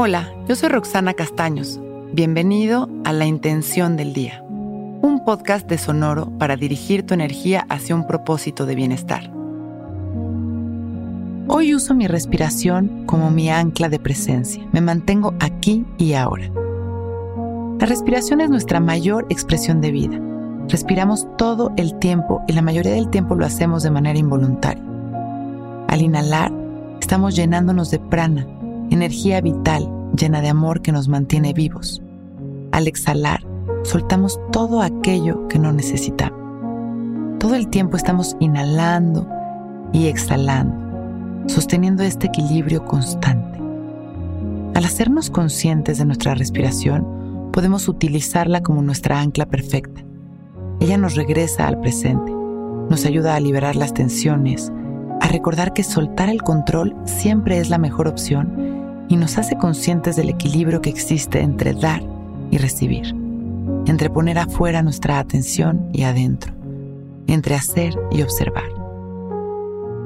Hola, yo soy Roxana Castaños. Bienvenido a La Intención del Día, un podcast de Sonoro para dirigir tu energía hacia un propósito de bienestar. Hoy uso mi respiración como mi ancla de presencia. Me mantengo aquí y ahora. La respiración es nuestra mayor expresión de vida. Respiramos todo el tiempo y la mayoría del tiempo lo hacemos de manera involuntaria. Al inhalar, estamos llenándonos de prana, energía vital llena de amor que nos mantiene vivos. Al exhalar, soltamos todo aquello que no necesitamos. Todo el tiempo estamos inhalando y exhalando, sosteniendo este equilibrio constante. Al hacernos conscientes de nuestra respiración, podemos utilizarla como nuestra ancla perfecta. Ella nos regresa al presente, nos ayuda a liberar las tensiones, a recordar que soltar el control siempre es la mejor opción y nos hace conscientes del equilibrio que existe entre dar y recibir, entre poner afuera nuestra atención y adentro, entre hacer y observar.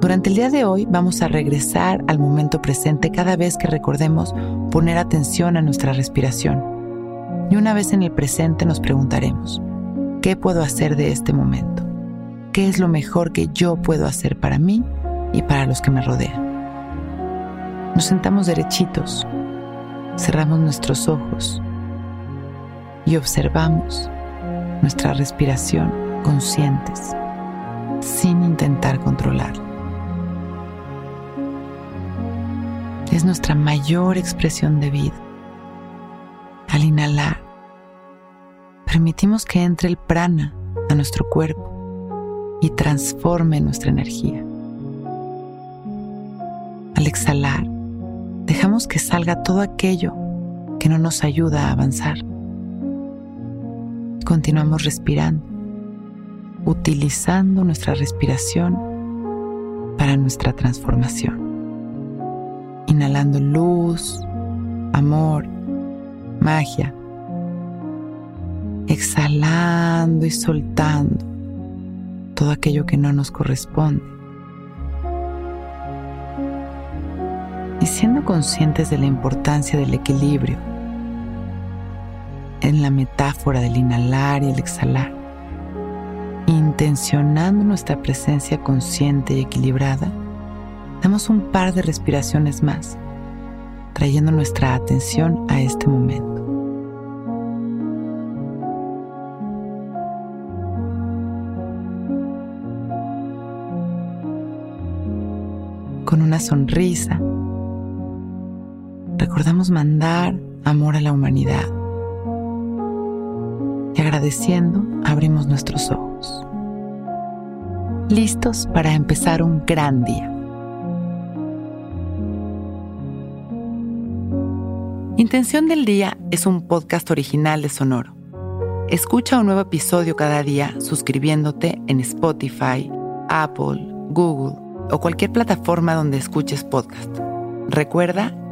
Durante el día de hoy vamos a regresar al momento presente cada vez que recordemos poner atención a nuestra respiración. Y una vez en el presente nos preguntaremos, ¿qué puedo hacer de este momento? ¿Qué es lo mejor que yo puedo hacer para mí y para los que me rodean. Nos sentamos derechitos, cerramos nuestros ojos y observamos nuestra respiración conscientes, sin intentar controlar. Es nuestra mayor expresión de vida. Al inhalar, permitimos que entre el prana a nuestro cuerpo y transforme nuestra energía. Al exhalar, dejamos que salga todo aquello que no nos ayuda a avanzar. Continuamos respirando, utilizando nuestra respiración para nuestra transformación. Inhalando luz, amor, magia. Exhalando y soltando todo aquello que no nos corresponde y siendo conscientes de la importancia del equilibrio en la metáfora del inhalar y el exhalar, intencionando nuestra presencia consciente y equilibrada, damos un par de respiraciones más, trayendo nuestra atención a este momento. Con una sonrisa, recordamos mandar amor a la humanidad. Y agradeciendo, abrimos nuestros ojos. Listos para empezar un gran día. Intención del Día es un podcast original de Sonoro. Escucha un nuevo episodio cada día suscribiéndote en Spotify, Apple, Google o cualquier plataforma donde escuches podcast. Recuerda